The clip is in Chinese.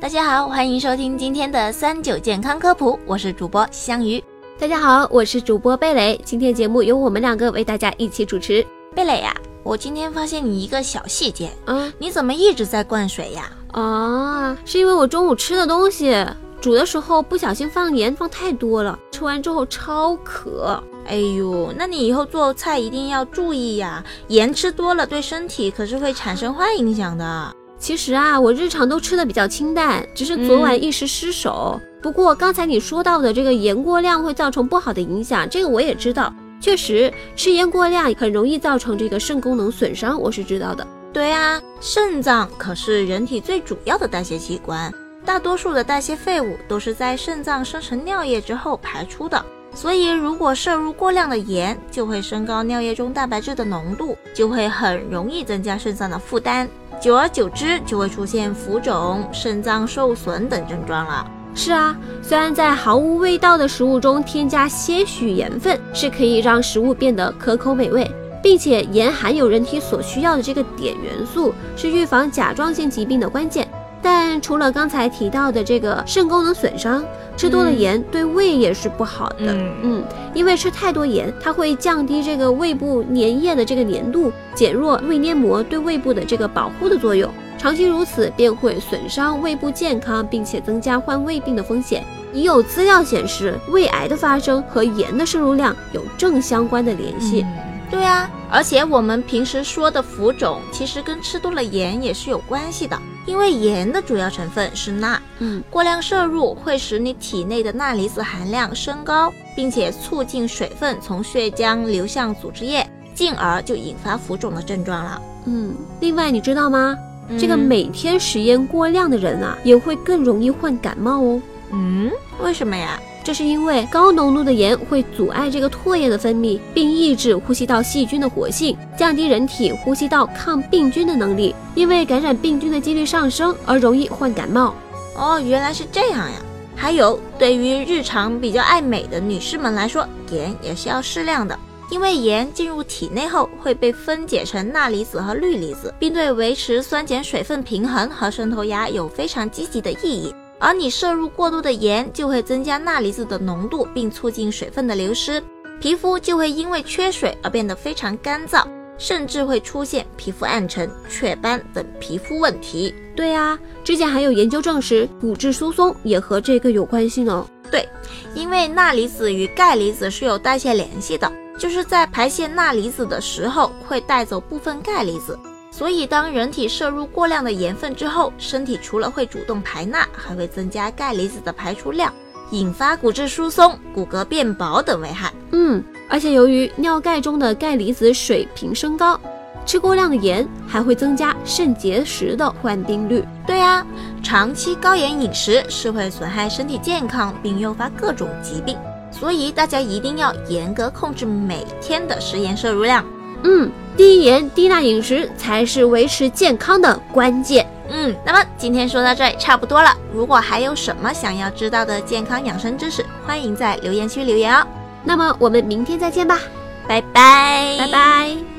大家好，欢迎收听今天的三九健康科普，我是主播香鱼。大家好，我是主播贝蕾。今天节目由我们两个为大家一起主持。贝蕾呀，我今天发现你一个小细节，嗯你怎么一直在灌水呀？啊，是因为我中午吃的东西煮的时候不小心放盐放太多了，吃完之后超渴。哎呦，那你以后做菜一定要注意呀，盐吃多了对身体可是会产生坏影响的。其实啊，我日常都吃的比较清淡，只是昨晚一时失手。不过刚才你说到的这个盐过量会造成不好的影响，这个我也知道。确实，吃盐过量很容易造成这个肾功能损伤，我是知道的。对啊，肾脏可是人体最主要的代谢器官，大多数的代谢废物都是在肾脏生成尿液之后排出的。所以，如果摄入过量的盐，就会升高尿液中蛋白质的浓度，就会很容易增加肾脏的负担，久而久之就会出现浮肿、肾脏受损等症状了。是啊，虽然在毫无味道的食物中添加些许盐分，是可以让食物变得可口美味，并且盐含有人体所需要的这个碘元素，是预防甲状腺疾病的关键。但除了刚才提到的这个肾功能损伤，吃多了盐对胃也是不好的。嗯嗯，因为吃太多盐，它会降低这个胃部粘液的这个粘度，减弱胃黏膜对胃部的这个保护的作用。长期如此，便会损伤胃部健康，并且增加患胃病的风险。已有资料显示，胃癌的发生和盐的摄入量有正相关的联系。对啊，而且我们平时说的浮肿，其实跟吃多了盐也是有关系的。因为盐的主要成分是钠，嗯，过量摄入会使你体内的钠离子含量升高，并且促进水分从血浆流向组织液，进而就引发浮肿的症状了。嗯，另外你知道吗？这个嗯每天食盐过量的人啊，也会更容易患感冒哦。嗯，为什么呀？这是因为高浓度的盐会阻碍这个唾液的分泌，并抑制呼吸道细菌的活性，降低人体呼吸道抗病菌的能力，因为感染病菌的几率上升而容易患感冒。哦，原来是这样呀。还有，对于日常比较爱美的女士们来说，盐也是要适量的。因为盐进入体内后会被分解成钠离子和氯离子，并对维持酸碱水分平衡和渗透压有非常积极的意义。而你摄入过多的盐，就会增加钠离子的浓度，并促进水分的流失，皮肤就会因为缺水而变得非常干燥，甚至会出现皮肤暗沉、雀斑等皮肤问题。对啊，之前还有研究证实，骨质疏松也和这个有关系呢。对，因为钠离子与钙离子是有代谢联系的，就是在排泄钠离子的时候会带走部分钙离子，所以当人体摄入过量的盐分之后，身体除了会主动排钠，还会增加钙离子的排出量，引发骨质疏松、骨骼变薄等危害。嗯，而且由于尿钙中的钙离子水平升高，吃过量的盐还会增加肾结石的患病率。对啊，长期高盐饮食是会损害身体健康，并诱发各种疾病，所以大家一定要严格控制每天的食盐摄入量。嗯，低盐低钠饮食才是维持健康的关键。嗯，那么今天说到这里差不多了。如果还有什么想要知道的健康养生知识，欢迎在留言区留言哦。那么我们明天再见吧，拜拜，拜拜。